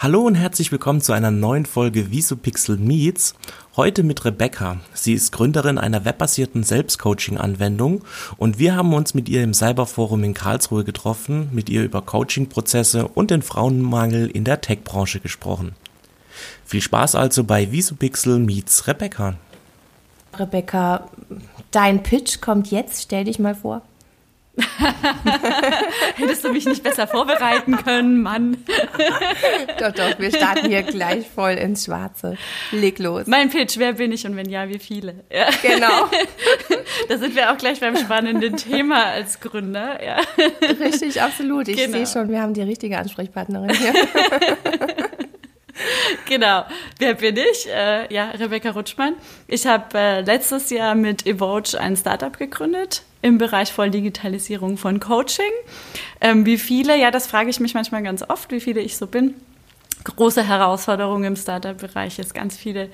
Hallo und herzlich willkommen zu einer neuen Folge Visupixel Meets. Heute mit Rebecca. Sie ist Gründerin einer webbasierten Selbstcoaching-Anwendung und wir haben uns mit ihr im Cyberforum in Karlsruhe getroffen, mit ihr über Coaching-Prozesse und den Frauenmangel in der Tech-Branche gesprochen. Viel Spaß also bei Visupixel Meets Rebecca. Rebecca, dein Pitch kommt jetzt. Stell dich mal vor. Hättest du mich nicht besser vorbereiten können, Mann. doch, doch, wir starten hier gleich voll ins Schwarze. Leg los. Mein Pitch, wer bin ich und wenn ja, wie viele? Ja. Genau. da sind wir auch gleich beim spannenden Thema als Gründer. Ja. Richtig, absolut. Ich genau. sehe schon, wir haben die richtige Ansprechpartnerin hier. Genau. Wer bin ich? Äh, ja, Rebecca Rutschmann. Ich habe äh, letztes Jahr mit Evoge ein Startup gegründet im Bereich Volldigitalisierung von Coaching. Ähm, wie viele? Ja, das frage ich mich manchmal ganz oft, wie viele ich so bin. Große Herausforderung im Startup-Bereich ist ganz viele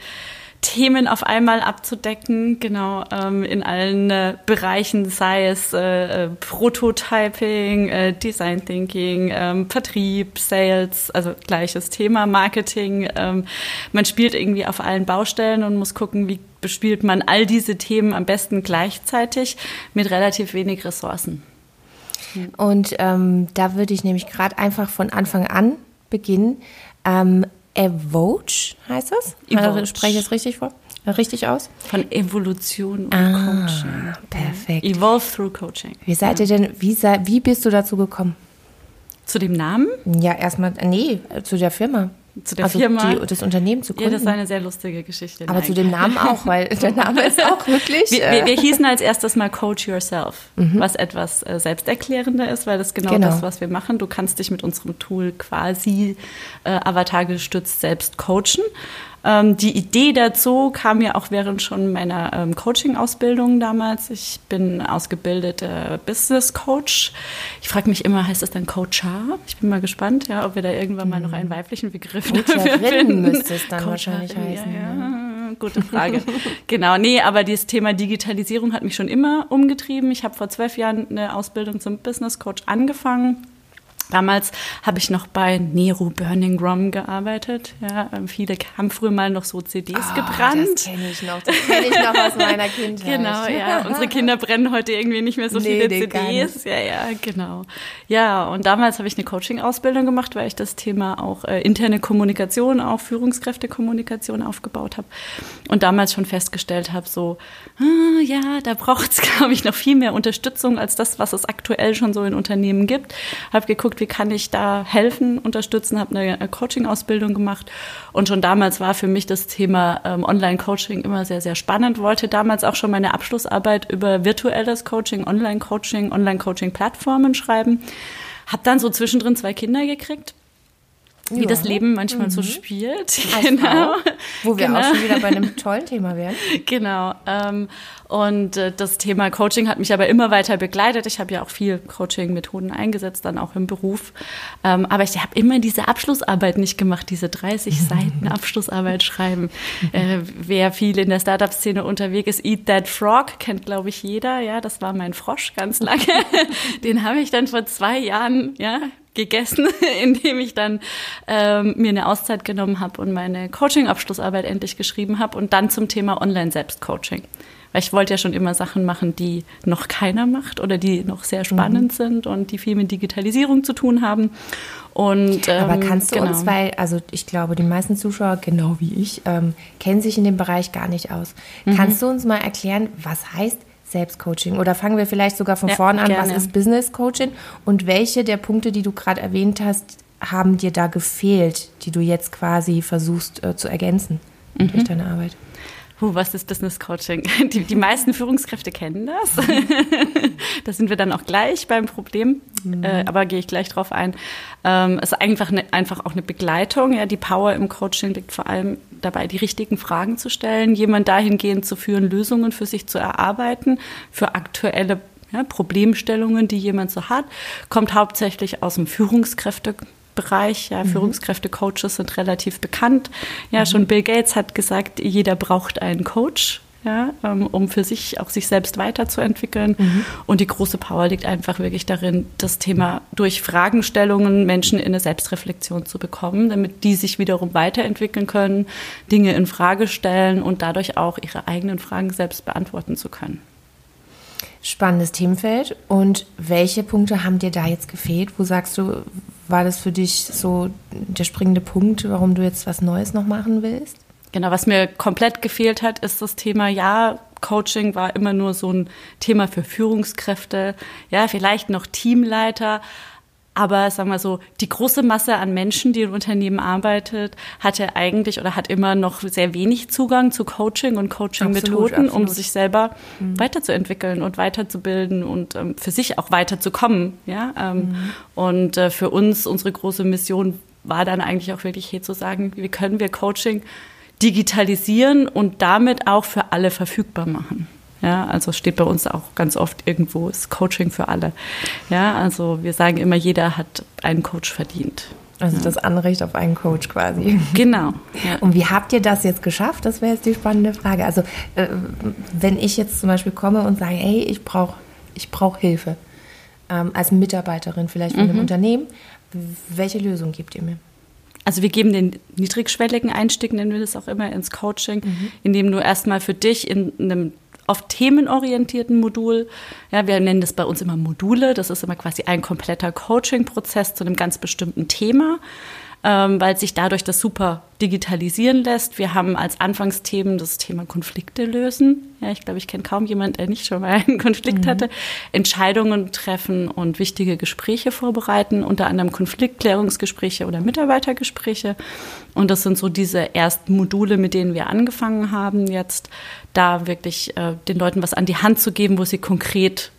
Themen auf einmal abzudecken, genau, ähm, in allen äh, Bereichen, sei es äh, äh, Prototyping, äh, Design Thinking, ähm, Vertrieb, Sales, also gleiches Thema, Marketing. Ähm, man spielt irgendwie auf allen Baustellen und muss gucken, wie bespielt man all diese Themen am besten gleichzeitig mit relativ wenig Ressourcen. Und ähm, da würde ich nämlich gerade einfach von Anfang an beginnen. Evoge heißt das? Evoge. Spreche ich es richtig vor? Richtig aus? Von Evolution und ah, Coaching. Perfekt. Evolve through Coaching. Wie seid ihr denn, wie, wie bist du dazu gekommen? Zu dem Namen? Ja, erstmal, nee, zu der Firma zu der also Firma. Die, das Unternehmen zu gründen. Ja, das war eine sehr lustige Geschichte. Aber zu dem Namen auch, weil der Name ist auch wirklich. Wir, wir, wir hießen als erstes mal Coach Yourself, mhm. was etwas äh, selbsterklärender ist, weil das genau, genau, das, was wir machen. Du kannst dich mit unserem Tool quasi äh, avatargestützt selbst coachen. Ähm, die Idee dazu kam ja auch während schon meiner ähm, Coaching-Ausbildung damals. Ich bin ausgebildete Business Coach. Ich frage mich immer, heißt das dann Coachar? Ich bin mal gespannt, ja, ob wir da irgendwann mal noch einen weiblichen Begriff dafür finden. müsste es dann Coachar, wahrscheinlich heißen. Ja, ja. Gute Frage. genau, nee, aber dieses Thema Digitalisierung hat mich schon immer umgetrieben. Ich habe vor zwölf Jahren eine Ausbildung zum Business Coach angefangen Damals habe ich noch bei Nero Burning Rom gearbeitet. Ja, ähm, viele haben früher mal noch so CDs oh, gebrannt. Das kenne ich noch. Das kenne ich noch aus meiner Kindheit. Genau, ja. Unsere Kinder brennen heute irgendwie nicht mehr so nee, viele CDs. Ja, ja, genau. Ja, und damals habe ich eine Coaching-Ausbildung gemacht, weil ich das Thema auch äh, interne Kommunikation, auch Führungskräftekommunikation aufgebaut habe. Und damals schon festgestellt habe, so, ah, ja, da braucht es, glaube ich, noch viel mehr Unterstützung als das, was es aktuell schon so in Unternehmen gibt. Habe geguckt, wie kann ich da helfen, unterstützen, habe eine Coaching-Ausbildung gemacht. Und schon damals war für mich das Thema ähm, Online-Coaching immer sehr, sehr spannend. Wollte damals auch schon meine Abschlussarbeit über virtuelles Coaching, Online-Coaching, Online-Coaching-Plattformen schreiben. Habe dann so zwischendrin zwei Kinder gekriegt wie ja. das Leben manchmal mhm. so spielt. Als genau. Frau, wo wir genau. auch schon wieder bei einem tollen Thema wären. Genau. Ähm, und äh, das Thema Coaching hat mich aber immer weiter begleitet. Ich habe ja auch viel Coaching-Methoden eingesetzt, dann auch im Beruf. Ähm, aber ich habe immer diese Abschlussarbeit nicht gemacht, diese 30 Seiten Abschlussarbeit schreiben. Äh, wer viel in der Startup-Szene unterwegs ist, Eat That Frog, kennt glaube ich jeder. Ja, das war mein Frosch ganz lange. Den habe ich dann vor zwei Jahren, ja, gegessen, indem ich dann ähm, mir eine Auszeit genommen habe und meine Coaching-Abschlussarbeit endlich geschrieben habe und dann zum Thema Online-Selbstcoaching. Weil ich wollte ja schon immer Sachen machen, die noch keiner macht oder die noch sehr spannend mhm. sind und die viel mit Digitalisierung zu tun haben. Und, ähm, Aber kannst du genau. uns, weil, also ich glaube, die meisten Zuschauer, genau wie ich, ähm, kennen sich in dem Bereich gar nicht aus. Mhm. Kannst du uns mal erklären, was heißt Selbstcoaching? Oder fangen wir vielleicht sogar von ja, vorn an, gerne. was ist Business Coaching und welche der Punkte, die du gerade erwähnt hast, haben dir da gefehlt, die du jetzt quasi versuchst äh, zu ergänzen mhm. durch deine Arbeit? Huh, was ist Business Coaching? Die, die meisten Führungskräfte kennen das. da sind wir dann auch gleich beim Problem, mhm. äh, aber gehe ich gleich drauf ein. Ähm, es ist einfach, eine, einfach auch eine Begleitung. Ja, die Power im Coaching liegt vor allem dabei, die richtigen Fragen zu stellen, jemand dahingehend zu führen, Lösungen für sich zu erarbeiten, für aktuelle ja, Problemstellungen, die jemand so hat, kommt hauptsächlich aus dem Führungskräfte Bereich. Ja, mhm. Führungskräfte-Coaches sind relativ bekannt. Ja, mhm. schon Bill Gates hat gesagt, jeder braucht einen Coach. ja, ähm, um für sich auch sich selbst weiterzuentwickeln. Mhm. Und die große Power liegt einfach wirklich darin, das Thema durch Fragestellungen Menschen in eine Selbstreflexion zu bekommen, damit die sich wiederum weiterentwickeln können, Dinge in Frage stellen und dadurch auch ihre eigenen Fragen selbst beantworten zu können. Spannendes Themenfeld. Und welche Punkte haben dir da jetzt gefehlt? Wo sagst du, war das für dich so der springende Punkt, warum du jetzt was Neues noch machen willst? Genau, was mir komplett gefehlt hat, ist das Thema, ja, Coaching war immer nur so ein Thema für Führungskräfte, ja, vielleicht noch Teamleiter, aber sagen wir so, die große Masse an Menschen, die im Unternehmen arbeitet, hatte eigentlich oder hat immer noch sehr wenig Zugang zu Coaching und Coaching-Methoden, um sich selber mhm. weiterzuentwickeln und weiterzubilden und ähm, für sich auch weiterzukommen. Ja? Ähm, mhm. Und äh, für uns, unsere große Mission war dann eigentlich auch wirklich hier zu sagen, wie können wir Coaching digitalisieren und damit auch für alle verfügbar machen. Ja, also steht bei uns auch ganz oft irgendwo ist Coaching für alle. Ja, also wir sagen immer, jeder hat einen Coach verdient. Also das Anrecht auf einen Coach quasi. Genau. Ja. Und wie habt ihr das jetzt geschafft? Das wäre jetzt die spannende Frage. Also äh, wenn ich jetzt zum Beispiel komme und sage, hey, ich brauche ich brauch Hilfe ähm, als Mitarbeiterin vielleicht von mhm. einem Unternehmen, welche Lösung gebt ihr mir? Also wir geben den niedrigschwelligen Einstieg, nennen wir das auch immer, ins Coaching, mhm. indem du erstmal für dich in einem oft themenorientierten Modul. Ja, wir nennen das bei uns immer Module. Das ist immer quasi ein kompletter Coaching-Prozess zu einem ganz bestimmten Thema ähm, weil sich dadurch das super digitalisieren lässt. Wir haben als Anfangsthemen das Thema Konflikte lösen. Ja, ich glaube, ich kenne kaum jemanden, der nicht schon mal einen Konflikt mhm. hatte. Entscheidungen treffen und wichtige Gespräche vorbereiten, unter anderem Konfliktklärungsgespräche oder Mitarbeitergespräche. Und das sind so diese ersten Module, mit denen wir angefangen haben, jetzt da wirklich äh, den Leuten was an die Hand zu geben, wo sie konkret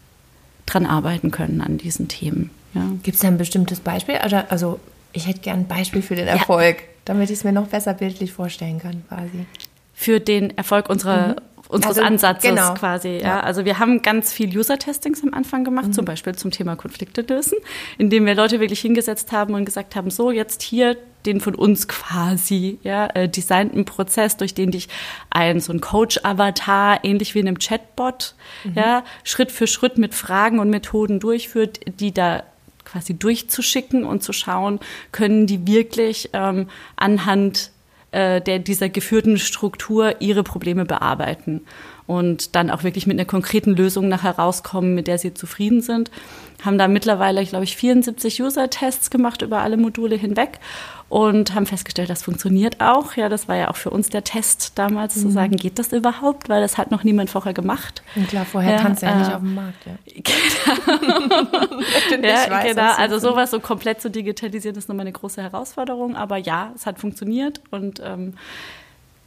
dran arbeiten können an diesen Themen. Ja. Gibt es da ein bestimmtes Beispiel? Also, also ich hätte gern ein Beispiel für den Erfolg, ja. damit ich es mir noch besser bildlich vorstellen kann, quasi. Für den Erfolg unserer, mhm. unseres also, Ansatzes genau. quasi. Ja. ja. Also wir haben ganz viel User-Testings am Anfang gemacht, mhm. zum Beispiel zum Thema Konflikte lösen, indem wir Leute wirklich hingesetzt haben und gesagt haben, so jetzt hier den von uns quasi ja, äh, designten Prozess, durch den dich ein so ein Coach-Avatar, ähnlich wie in einem Chatbot, mhm. ja, Schritt für Schritt mit Fragen und Methoden durchführt, die da quasi durchzuschicken und zu schauen, können die wirklich ähm, anhand äh, der, dieser geführten Struktur ihre Probleme bearbeiten und dann auch wirklich mit einer konkreten Lösung nachher rauskommen, mit der sie zufrieden sind. Haben da mittlerweile, glaube ich, 74 User-Tests gemacht über alle Module hinweg und haben festgestellt, das funktioniert auch. Ja, das war ja auch für uns der Test damals, mhm. zu sagen, geht das überhaupt? Weil das hat noch niemand vorher gemacht. Und klar, vorher ja, tanzt er äh, nicht auf dem Markt. Ja, genau. ja, weiß, genau. Also sowas so komplett zu digitalisieren, ist nochmal eine große Herausforderung. Aber ja, es hat funktioniert und ähm,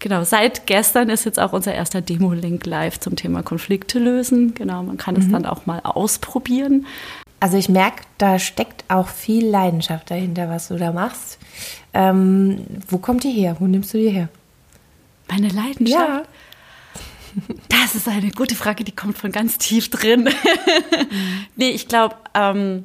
Genau, seit gestern ist jetzt auch unser erster Demo-Link live zum Thema Konflikte lösen. Genau, man kann mhm. es dann auch mal ausprobieren. Also ich merke, da steckt auch viel Leidenschaft dahinter, was du da machst. Ähm, wo kommt die her? Wo nimmst du die her? Meine Leidenschaft? Ja. Das ist eine gute Frage, die kommt von ganz tief drin. Nee, ich glaube, ähm,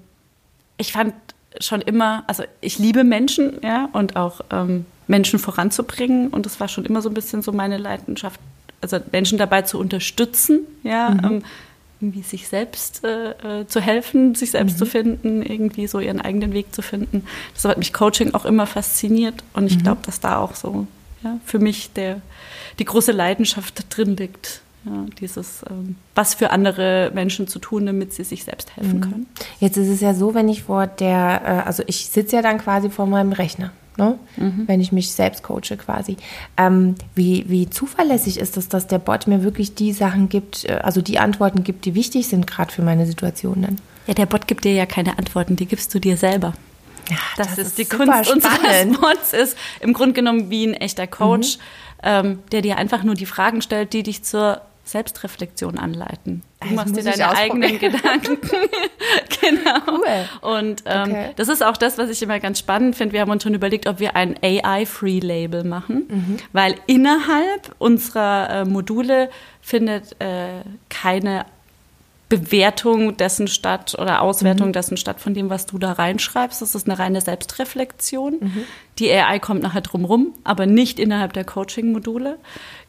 ich fand schon immer, also ich liebe Menschen, ja, und auch ähm, Menschen voranzubringen. Und das war schon immer so ein bisschen so meine Leidenschaft, also Menschen dabei zu unterstützen, ja, mhm. ähm, irgendwie sich selbst äh, äh, zu helfen, sich selbst mhm. zu finden, irgendwie so ihren eigenen Weg zu finden. Das hat mich Coaching auch immer fasziniert und ich mhm. glaube, dass da auch so ja, für mich der, die große Leidenschaft drin liegt. Ja, dieses, ähm, was für andere Menschen zu tun, damit sie sich selbst helfen mhm. können. Jetzt ist es ja so, wenn ich vor der, äh, also ich sitze ja dann quasi vor meinem Rechner ne? Mhm. wenn ich mich selbst coache quasi. Ähm, wie, wie zuverlässig ist es, dass der Bot mir wirklich die Sachen gibt, äh, also die Antworten gibt, die wichtig sind gerade für meine Situation dann? Ja, der Bot gibt dir ja keine Antworten, die gibst du dir selber. Ja, das, das ist, die Kunst unseres Bots, ist im Grunde genommen wie ein echter Coach, mhm. ähm, der dir einfach nur die Fragen stellt, die dich zur Selbstreflexion anleiten. Du also machst dir deine eigenen Gedanken. genau. Cool. Und ähm, okay. das ist auch das, was ich immer ganz spannend finde. Wir haben uns schon überlegt, ob wir ein AI-Free-Label machen, mhm. weil innerhalb unserer äh, Module findet äh, keine Bewertung dessen statt oder Auswertung mhm. dessen statt von dem, was du da reinschreibst. Das ist eine reine Selbstreflexion. Mhm. Die AI kommt nachher drumrum, aber nicht innerhalb der Coaching-Module.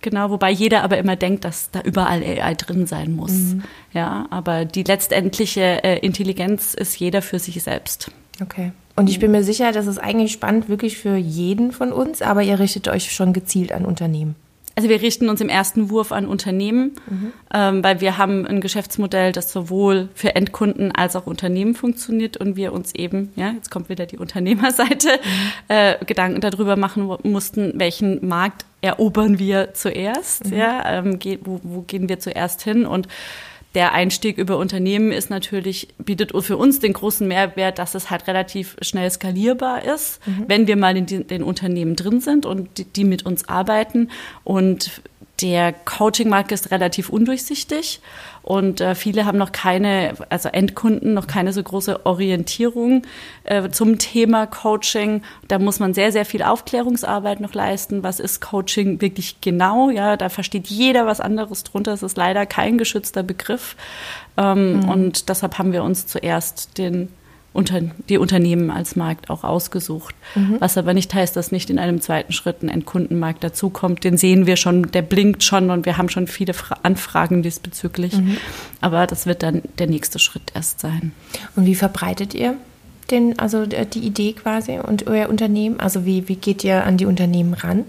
Genau, wobei jeder aber immer denkt, dass da überall AI drin sein muss. Mhm. Ja, aber die letztendliche äh, Intelligenz ist jeder für sich selbst. Okay. Und ich bin mir sicher, das ist eigentlich spannend wirklich für jeden von uns, aber ihr richtet euch schon gezielt an Unternehmen. Also wir richten uns im ersten Wurf an Unternehmen, mhm. ähm, weil wir haben ein Geschäftsmodell, das sowohl für Endkunden als auch Unternehmen funktioniert und wir uns eben, ja, jetzt kommt wieder die Unternehmerseite, mhm. äh, Gedanken darüber machen mussten, welchen Markt erobern wir zuerst, mhm. ja, ähm, wo, wo gehen wir zuerst hin und der Einstieg über Unternehmen ist natürlich, bietet für uns den großen Mehrwert, dass es halt relativ schnell skalierbar ist, mhm. wenn wir mal in den, den Unternehmen drin sind und die, die mit uns arbeiten. Und der Coaching-Markt ist relativ undurchsichtig und äh, viele haben noch keine, also Endkunden, noch keine so große Orientierung äh, zum Thema Coaching. Da muss man sehr, sehr viel Aufklärungsarbeit noch leisten. Was ist Coaching wirklich genau? Ja, da versteht jeder was anderes drunter. Es ist leider kein geschützter Begriff. Ähm, mhm. Und deshalb haben wir uns zuerst den unter, die Unternehmen als Markt auch ausgesucht. Mhm. Was aber nicht heißt, dass nicht in einem zweiten Schritt ein Endkundenmarkt dazukommt. Den sehen wir schon, der blinkt schon und wir haben schon viele Fra Anfragen diesbezüglich. Mhm. Aber das wird dann der nächste Schritt erst sein. Und wie verbreitet ihr den, also die Idee quasi und euer Unternehmen? Also wie, wie geht ihr an die Unternehmen ran?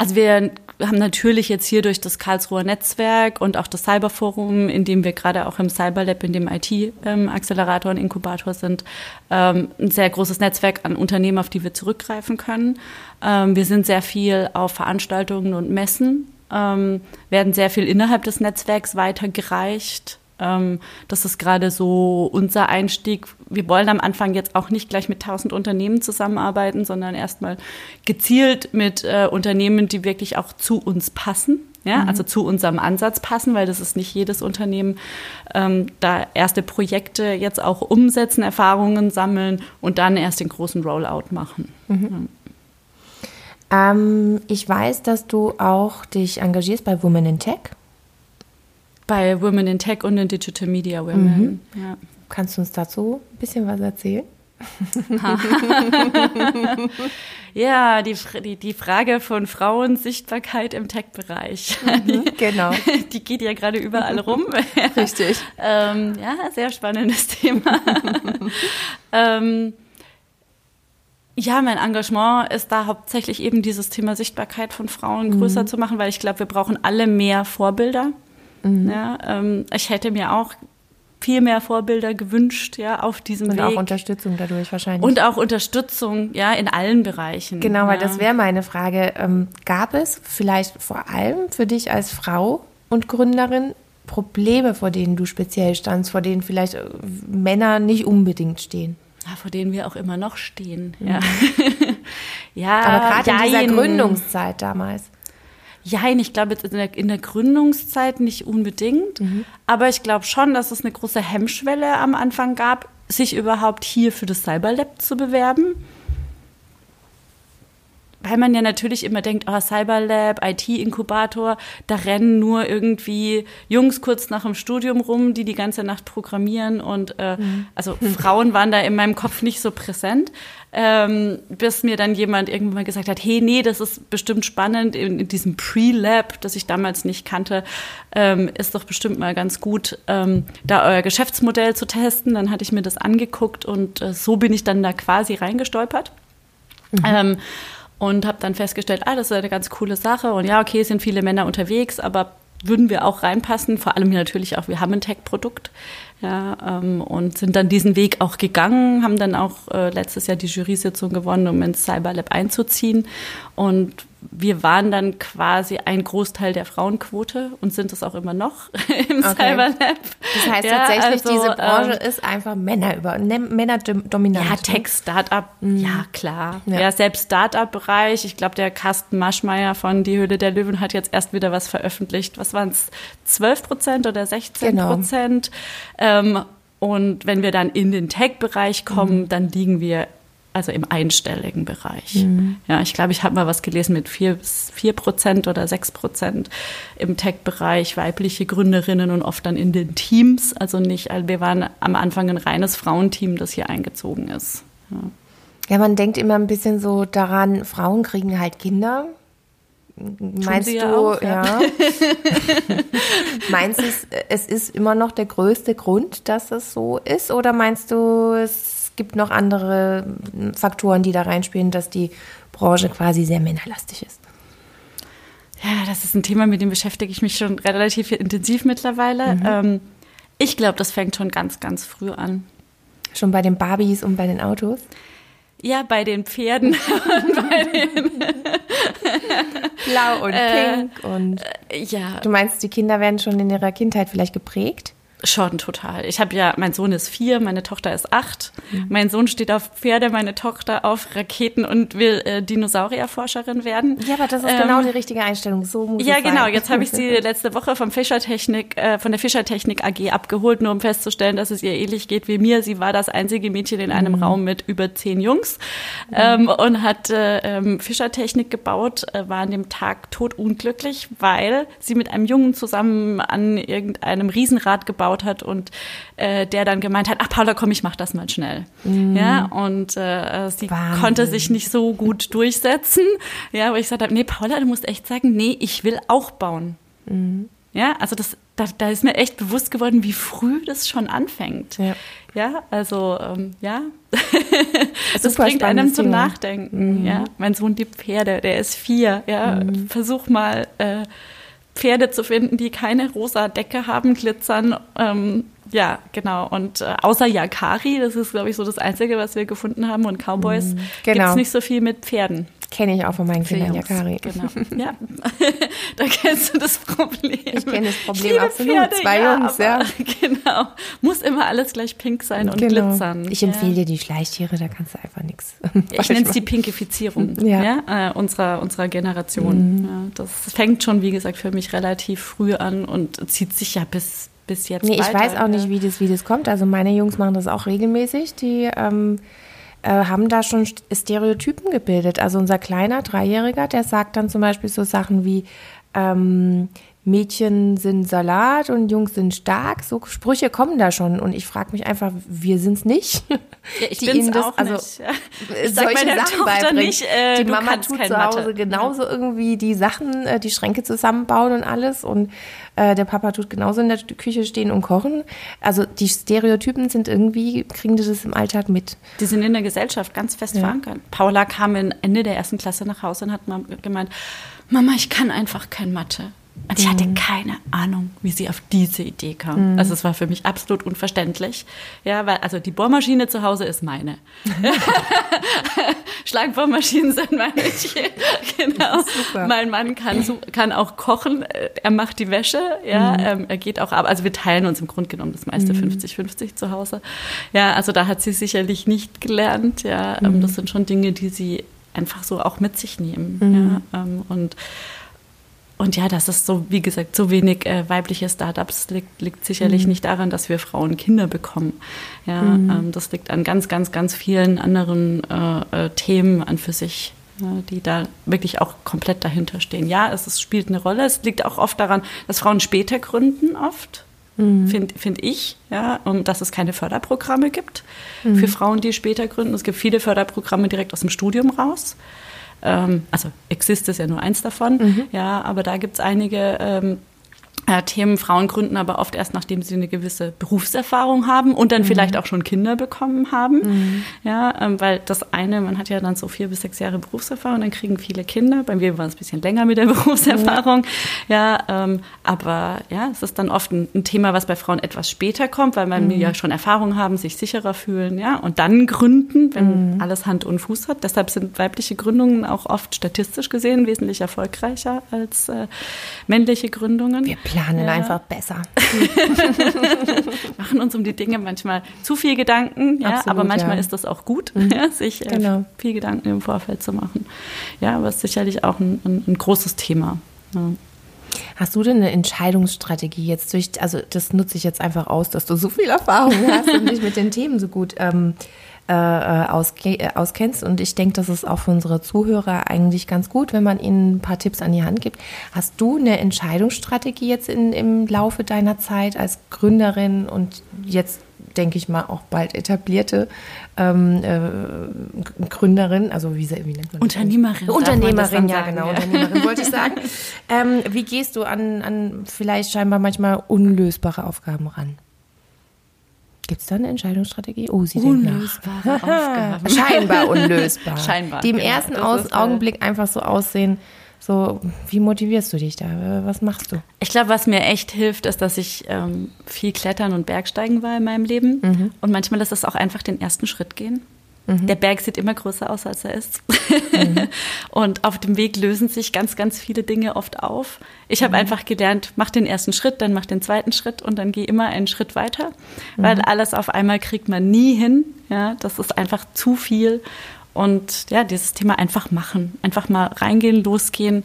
Also wir haben natürlich jetzt hier durch das Karlsruher Netzwerk und auch das Cyberforum, in dem wir gerade auch im Cyberlab, in dem IT-Accelerator und Inkubator sind, ähm, ein sehr großes Netzwerk an Unternehmen, auf die wir zurückgreifen können. Ähm, wir sind sehr viel auf Veranstaltungen und Messen, ähm, werden sehr viel innerhalb des Netzwerks weitergereicht ähm, das ist gerade so unser Einstieg. Wir wollen am Anfang jetzt auch nicht gleich mit tausend Unternehmen zusammenarbeiten, sondern erstmal gezielt mit äh, Unternehmen, die wirklich auch zu uns passen. Ja, mhm. also zu unserem Ansatz passen, weil das ist nicht jedes Unternehmen, ähm, da erste Projekte jetzt auch umsetzen, Erfahrungen sammeln und dann erst den großen Rollout machen. Mhm. Ja. Ähm, ich weiß, dass du auch dich engagierst bei Women in Tech bei Women in Tech und in Digital Media Women. Mhm. Ja. Kannst du uns dazu ein bisschen was erzählen? ja, die, die, die Frage von Frauensichtbarkeit im Tech-Bereich. Mhm, genau. Die geht ja gerade überall rum. Richtig. ähm, ja, sehr spannendes Thema. ähm, ja, mein Engagement ist da hauptsächlich eben dieses Thema Sichtbarkeit von Frauen größer mhm. zu machen, weil ich glaube, wir brauchen alle mehr Vorbilder. Mhm. Ja, ähm, ich hätte mir auch viel mehr Vorbilder gewünscht, ja, auf diesem und Weg. Und auch Unterstützung dadurch wahrscheinlich. Und auch Unterstützung, ja, in allen Bereichen. Genau, ja. weil das wäre meine Frage. Ähm, gab es vielleicht vor allem für dich als Frau und Gründerin Probleme, vor denen du speziell standst, vor denen vielleicht äh, Männer nicht unbedingt stehen? Ja, vor denen wir auch immer noch stehen, mhm. ja. ja, Aber gerade in dieser Gründungszeit damals. Jein, ich glaube in der, in der Gründungszeit nicht unbedingt, mhm. aber ich glaube schon, dass es eine große Hemmschwelle am Anfang gab, sich überhaupt hier für das Cyberlab zu bewerben weil man ja natürlich immer denkt, oh, Cyberlab, IT-Inkubator, da rennen nur irgendwie Jungs kurz nach dem Studium rum, die die ganze Nacht programmieren und äh, mhm. also Frauen waren da in meinem Kopf nicht so präsent, ähm, bis mir dann jemand irgendwann mal gesagt hat, hey, nee, das ist bestimmt spannend in, in diesem Pre-Lab, das ich damals nicht kannte, ähm, ist doch bestimmt mal ganz gut, ähm, da euer Geschäftsmodell zu testen. Dann hatte ich mir das angeguckt und äh, so bin ich dann da quasi reingestolpert. Mhm. Ähm, und habe dann festgestellt, ah, das ist eine ganz coole Sache und ja, okay, es sind viele Männer unterwegs, aber würden wir auch reinpassen, vor allem natürlich auch, wir haben ein Tech-Produkt ja, ähm, und sind dann diesen Weg auch gegangen, haben dann auch äh, letztes Jahr die Jury-Sitzung gewonnen, um ins Cyberlab einzuziehen. Und wir waren dann quasi ein Großteil der Frauenquote und sind es auch immer noch im okay. Cyberlab. Das heißt ja, tatsächlich, also, diese Branche ähm, ist einfach Männer über, ne, Männerdominant. Ja, Tech-Startup, mhm. ja klar. Ja, ja selbst Startup-Bereich. Ich glaube, der Carsten Maschmeyer von Die Höhle der Löwen hat jetzt erst wieder was veröffentlicht. Was waren es? 12 Prozent oder 16 Prozent? Genau. Ähm, und wenn wir dann in den Tech-Bereich kommen, mhm. dann liegen wir also im einstelligen Bereich. Mhm. Ja, ich glaube, ich habe mal was gelesen mit vier, vier Prozent oder sechs Prozent im Tech-Bereich weibliche Gründerinnen und oft dann in den Teams. Also nicht, also wir waren am Anfang ein reines Frauenteam, das hier eingezogen ist. Ja. ja, man denkt immer ein bisschen so daran, Frauen kriegen halt Kinder. Meinst du, auch, ja. ja. meinst du, es ist immer noch der größte Grund, dass es so ist? Oder meinst du, es gibt noch andere Faktoren, die da reinspielen, dass die Branche quasi sehr männerlastig ist. Ja, das ist ein Thema, mit dem beschäftige ich mich schon relativ intensiv mittlerweile. Mhm. Ähm, ich glaube, das fängt schon ganz, ganz früh an. Schon bei den Barbies und bei den Autos? Ja, bei den Pferden und bei den Blau und äh, Pink und äh, ja. Du meinst, die Kinder werden schon in ihrer Kindheit vielleicht geprägt? Schon total. Ich habe ja, mein Sohn ist vier, meine Tochter ist acht. Mhm. Mein Sohn steht auf Pferde, meine Tochter auf Raketen und will äh, Dinosaurierforscherin werden. Ja, aber das ist genau ähm, genau die richtige Einstellung. So muss Ja, genau. Jetzt habe ich sie letzte Woche vom Fischertechnik, äh, von der Fischertechnik AG abgeholt, nur um festzustellen, dass es ihr ähnlich geht wie mir. Sie war das einzige Mädchen in einem mhm. Raum mit über zehn Jungs mhm. ähm, und hat äh, ähm, Fischertechnik gebaut, äh, war an dem Tag totunglücklich, weil sie mit einem Jungen zusammen an irgendeinem Riesenrad gebaut gebaut hat und äh, der dann gemeint hat, ach Paula, komm, ich mach das mal schnell. Mhm. Ja, und äh, sie Wahnsinn. konnte sich nicht so gut durchsetzen. Ja, aber ich gesagt habe, nee, Paula, du musst echt sagen, nee, ich will auch bauen. Mhm. Ja, also das, da, da ist mir echt bewusst geworden, wie früh das schon anfängt. Ja, ja also ähm, ja, das bringt einem zum. Nachdenken. Mhm. Ja, mein Sohn liebt Pferde, der ist vier. Ja, mhm. versuch mal äh, Pferde zu finden, die keine rosa Decke haben, glitzern. Ähm, ja, genau. Und äh, außer Yakari, das ist, glaube ich, so das Einzige, was wir gefunden haben, und Cowboys, mhm, genau. gibt es nicht so viel mit Pferden. Kenne ich auch von meinen Kindern, Yakari. Genau. Ja, da kennst du das Problem. Ich kenne das Problem ich absolut. Pferde, Zwei ja, Jungs, ja. Genau. Muss immer alles gleich pink sein und genau. glitzern. Ich empfehle dir die Schleichtiere, da kannst du einfach nichts. Ich nenne es die Pinkifizierung ja. ja äh, unserer, unserer Generation. Mhm. Ja, das fängt schon, wie gesagt, für mich relativ früh an und zieht sich ja bis, bis jetzt. Nee, ich weiß auch nicht, wie das, wie das kommt. Also meine Jungs machen das auch regelmäßig. Die ähm, äh, haben da schon Stereotypen gebildet. Also unser kleiner Dreijähriger, der sagt dann zum Beispiel so Sachen wie ähm, Mädchen sind Salat und Jungs sind stark. So Sprüche kommen da schon. Und ich frage mich einfach, wir sind's nicht. Ja, ich bin das, auch also, nicht. Ja. Ich sag solche Sachen Tochter nicht, äh, die Mama tut zu Hause Mathe. genauso irgendwie die Sachen, äh, die Schränke zusammenbauen und alles. Und äh, der Papa tut genauso in der Küche stehen und kochen. Also die Stereotypen sind irgendwie, kriegen die das im Alltag mit. Die sind in der Gesellschaft ganz fest ja. verankert. Paula kam Ende der ersten Klasse nach Hause und hat gemeint, Mama, ich kann einfach kein Mathe. Und ich hatte mhm. keine Ahnung, wie sie auf diese Idee kam. Mhm. Also es war für mich absolut unverständlich. Ja, weil also die Bohrmaschine zu Hause ist meine. Schlagbohrmaschinen sind meine. genau. Mein Mann kann, kann auch kochen. Er macht die Wäsche. Ja, mhm. ähm, er geht auch ab. Also wir teilen uns im Grunde genommen das meiste 50-50 mhm. zu Hause. Ja, also da hat sie sicherlich nicht gelernt. Ja, ähm, mhm. das sind schon Dinge, die sie einfach so auch mit sich nehmen. Mhm. Ja, ähm, und und ja, dass es so, wie gesagt, so wenig äh, weibliche Startups liegt, liegt sicherlich mhm. nicht daran, dass wir Frauen Kinder bekommen. Ja, mhm. ähm, das liegt an ganz, ganz, ganz vielen anderen äh, äh, Themen an für sich, äh, die da wirklich auch komplett dahinter stehen. Ja, es, es, spielt eine Rolle. Es liegt auch oft daran, dass Frauen später gründen oft. Mhm. Finde find ich, ja, und dass es keine Förderprogramme gibt für mhm. Frauen, die später gründen. Es gibt viele Förderprogramme direkt aus dem Studium raus. Ähm, also Exist ist ja nur eins davon, mhm. ja, aber da gibt es einige ähm, äh, Themen. Frauen gründen aber oft erst, nachdem sie eine gewisse Berufserfahrung haben und dann mhm. vielleicht auch schon Kinder bekommen haben. Mhm. Ja, ähm, weil das eine, man hat ja dann so vier bis sechs Jahre Berufserfahrung, dann kriegen viele Kinder. Bei mir war es ein bisschen länger mit der Berufserfahrung. Ja, ähm, aber ja, es ist dann oft ein, ein, Thema, was bei Frauen etwas später kommt, weil man mhm. ja schon Erfahrung haben, sich sicherer fühlen, ja, und dann gründen, wenn mhm. alles Hand und Fuß hat. Deshalb sind weibliche Gründungen auch oft statistisch gesehen wesentlich erfolgreicher als äh, männliche Gründungen. Wir planen ja. einfach besser. Machen uns um die Dinge manchmal zu viel Gedanken, ja, Absolut, aber manchmal ja. ist das auch gut, mhm. ja, sich äh, genau. viel Gedanken im Vorfeld zu machen. Ja, aber es ist sicherlich auch ein, ein, ein großes Thema. Hast du denn eine Entscheidungsstrategie jetzt durch, also das nutze ich jetzt einfach aus, dass du so viel Erfahrung hast und dich mit den Themen so gut ähm, äh, äh auskennst. Und ich denke, das ist auch für unsere Zuhörer eigentlich ganz gut, wenn man ihnen ein paar Tipps an die Hand gibt. Hast du eine Entscheidungsstrategie jetzt in, im Laufe deiner Zeit als Gründerin und jetzt denke ich mal, auch bald etablierte ähm, äh, Gründerin, also wie, wie nennt man Unternehmerin. Unternehmerin, ja genau, ja. Unternehmerin wollte ich sagen. ähm, wie gehst du an, an vielleicht scheinbar manchmal unlösbare Aufgaben ran? Gibt es da eine Entscheidungsstrategie? Oh, sie Unlösbare Aufgaben. Scheinbar unlösbar. Scheinbar. Die im genau, ersten Aus ist, Augenblick einfach so aussehen, so, wie motivierst du dich da? Was machst du? Ich glaube, was mir echt hilft, ist, dass ich ähm, viel Klettern und Bergsteigen war in meinem Leben. Mhm. Und manchmal ist es auch einfach den ersten Schritt gehen. Mhm. Der Berg sieht immer größer aus, als er ist. Mhm. und auf dem Weg lösen sich ganz, ganz viele Dinge oft auf. Ich habe mhm. einfach gelernt, mach den ersten Schritt, dann mach den zweiten Schritt und dann geh immer einen Schritt weiter. Weil mhm. alles auf einmal kriegt man nie hin. Ja, das ist einfach zu viel. Und ja, dieses Thema einfach machen, einfach mal reingehen, losgehen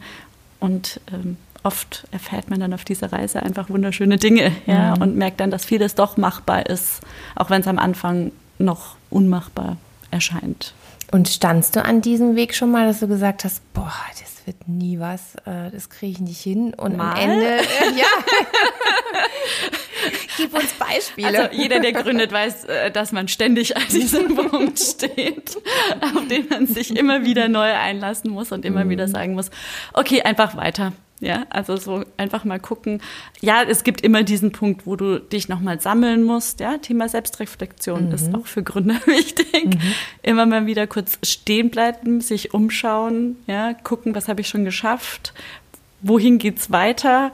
und ähm, oft erfährt man dann auf dieser Reise einfach wunderschöne Dinge ja, mhm. und merkt dann, dass vieles doch machbar ist, auch wenn es am Anfang noch unmachbar erscheint. Und standst du an diesem Weg schon mal, dass du gesagt hast, boah, das wird nie was, äh, das kriege ich nicht hin und mal? am Ende, ja. Gib uns Beispiele. Also jeder, der gründet, weiß, äh, dass man ständig an diesem Punkt steht, auf den man sich immer wieder neu einlassen muss und immer mhm. wieder sagen muss, okay, einfach weiter. Ja, also so einfach mal gucken. Ja, es gibt immer diesen Punkt, wo du dich nochmal sammeln musst. Ja, Thema Selbstreflexion mhm. ist auch für Gründer wichtig. Mhm. Immer mal wieder kurz stehen bleiben, sich umschauen, ja, gucken, was habe ich schon geschafft, wohin geht's weiter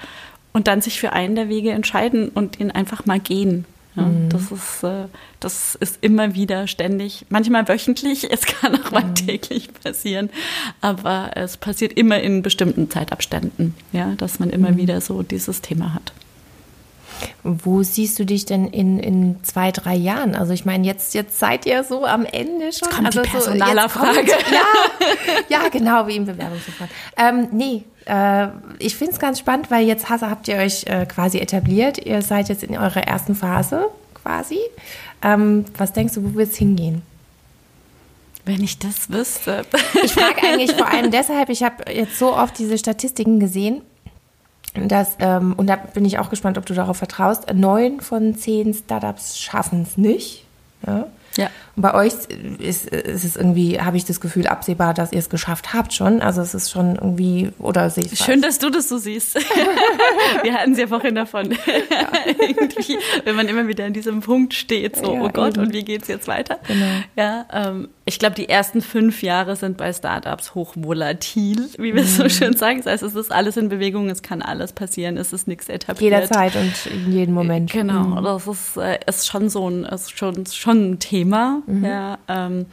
und dann sich für einen der Wege entscheiden und ihn einfach mal gehen. Ja, mhm. das, ist, äh, das ist immer wieder ständig, manchmal wöchentlich, es kann auch mal mhm. täglich passieren, aber es passiert immer in bestimmten Zeitabständen, ja, dass man immer mhm. wieder so dieses Thema hat. Wo siehst du dich denn in, in zwei, drei Jahren? Also ich meine, jetzt, jetzt seid ihr so am Ende schon. Jetzt kommt also die Personalerfrage. So, ja, ja, genau, wie im Bewerbungsverfahren. Ähm, nee, äh, ich finde es ganz spannend, weil jetzt habt ihr euch äh, quasi etabliert. Ihr seid jetzt in eurer ersten Phase quasi. Ähm, was denkst du, wo wird es hingehen? Wenn ich das wüsste. Ich frage eigentlich vor allem deshalb, ich habe jetzt so oft diese Statistiken gesehen, dass, ähm, und da bin ich auch gespannt, ob du darauf vertraust, neun von zehn Startups schaffen es nicht. Ja? Ja. Bei euch ist, ist es irgendwie, habe ich das Gefühl, absehbar, dass ihr es geschafft habt schon. Also es ist schon irgendwie, oder sehe ich Schön, dass du das so siehst. Wir hatten es ja vorhin davon. Ja. irgendwie, wenn man immer wieder an diesem Punkt steht, so, ja, oh Gott, eben. und wie geht es jetzt weiter? Genau. Ja, ähm, ich glaube, die ersten fünf Jahre sind bei Startups hochvolatil, wie wir mhm. so schön sagen. Das heißt, es ist alles in Bewegung, es kann alles passieren, es ist nichts etabliert. Jederzeit und in jedem Moment. Genau, mhm. das ist, äh, ist schon so ein, ist schon, schon ein Thema. Mhm. Ja, ähm,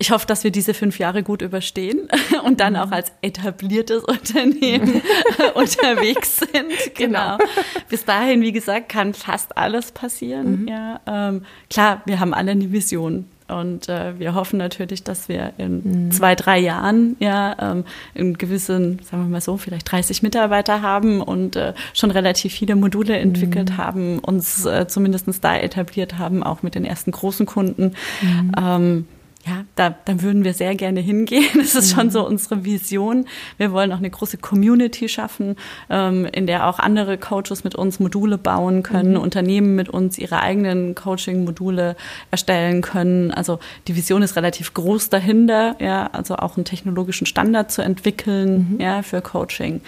ich hoffe, dass wir diese fünf Jahre gut überstehen und dann mhm. auch als etabliertes Unternehmen unterwegs sind. Genau. genau. Bis dahin, wie gesagt, kann fast alles passieren. Mhm. Ja, ähm, klar, wir haben alle eine Vision. Und äh, wir hoffen natürlich, dass wir in mhm. zwei, drei Jahren ja ähm, in gewissen, sagen wir mal so, vielleicht 30 Mitarbeiter haben und äh, schon relativ viele Module entwickelt mhm. haben, uns äh, zumindest da etabliert haben, auch mit den ersten großen Kunden. Mhm. Ähm, ja, da, da würden wir sehr gerne hingehen. Das ist schon mhm. so unsere Vision. Wir wollen auch eine große Community schaffen, ähm, in der auch andere Coaches mit uns Module bauen können, mhm. Unternehmen mit uns ihre eigenen Coaching-Module erstellen können. Also die Vision ist relativ groß dahinter, ja, also auch einen technologischen Standard zu entwickeln, mhm. ja, für Coaching.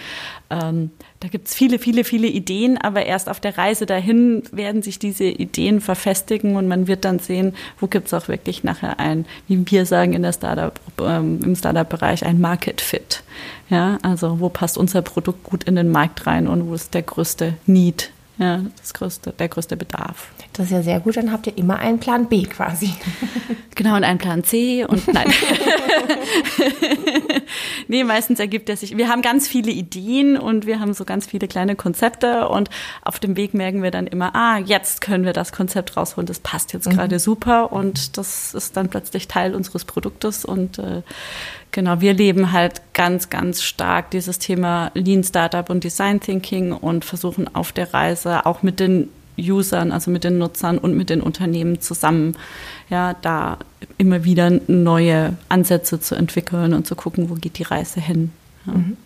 Ähm, da gibt es viele, viele, viele Ideen, aber erst auf der Reise dahin werden sich diese Ideen verfestigen und man wird dann sehen, wo gibt es auch wirklich nachher ein, wie wir sagen in der Startup, ähm, im Startup-Bereich, ein Market Fit. Ja, also wo passt unser Produkt gut in den Markt rein und wo ist der größte Need ja, das größte, der größte Bedarf. Das ist ja sehr gut, dann habt ihr immer einen Plan B quasi. Genau, und einen Plan C und nein. nee, meistens ergibt er sich. Wir haben ganz viele Ideen und wir haben so ganz viele kleine Konzepte und auf dem Weg merken wir dann immer, ah, jetzt können wir das Konzept rausholen, das passt jetzt mhm. gerade super und das ist dann plötzlich Teil unseres Produktes und äh, Genau, wir leben halt ganz, ganz stark dieses Thema Lean Startup und Design Thinking und versuchen auf der Reise auch mit den Usern, also mit den Nutzern und mit den Unternehmen zusammen, ja, da immer wieder neue Ansätze zu entwickeln und zu gucken, wo geht die Reise hin. Ja. Mhm.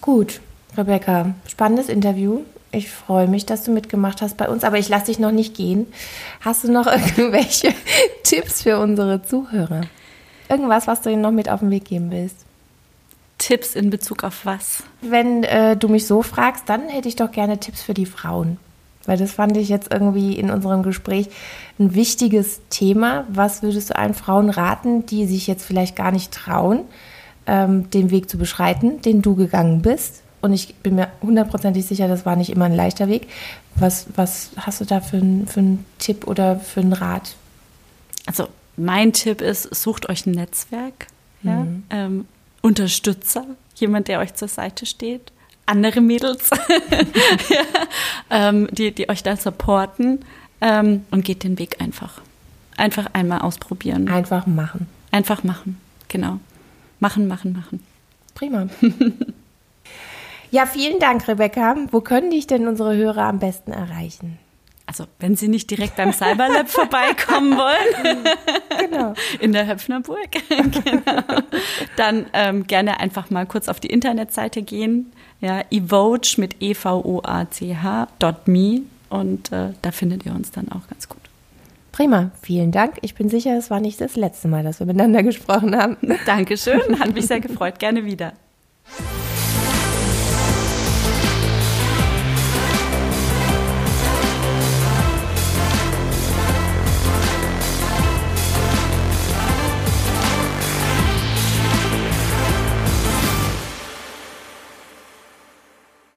Gut, Rebecca, spannendes Interview. Ich freue mich, dass du mitgemacht hast bei uns, aber ich lasse dich noch nicht gehen. Hast du noch irgendwelche Tipps für unsere Zuhörer? Irgendwas, was du ihnen noch mit auf den Weg geben willst? Tipps in Bezug auf was? Wenn äh, du mich so fragst, dann hätte ich doch gerne Tipps für die Frauen. Weil das fand ich jetzt irgendwie in unserem Gespräch ein wichtiges Thema. Was würdest du allen Frauen raten, die sich jetzt vielleicht gar nicht trauen, ähm, den Weg zu beschreiten, den du gegangen bist? Und ich bin mir hundertprozentig sicher, das war nicht immer ein leichter Weg. Was, was hast du da für, für einen Tipp oder für einen Rat? Also mein Tipp ist, sucht euch ein Netzwerk, mhm. ja? ähm, Unterstützer, jemand, der euch zur Seite steht, andere Mädels, ja, ähm, die, die euch da supporten ähm, und geht den Weg einfach. Einfach einmal ausprobieren. Einfach machen. Einfach machen, genau. Machen, machen, machen. Prima. ja, vielen Dank, Rebecca. Wo können dich denn unsere Hörer am besten erreichen? Also wenn Sie nicht direkt beim Cyberlab vorbeikommen wollen, genau. in der Höpfnerburg, genau. dann ähm, gerne einfach mal kurz auf die Internetseite gehen, ja, evoach mit e v o a c h.me und äh, da findet ihr uns dann auch ganz gut. Prima, vielen Dank. Ich bin sicher, es war nicht das letzte Mal, dass wir miteinander gesprochen haben. Dankeschön, hat mich sehr gefreut. Gerne wieder.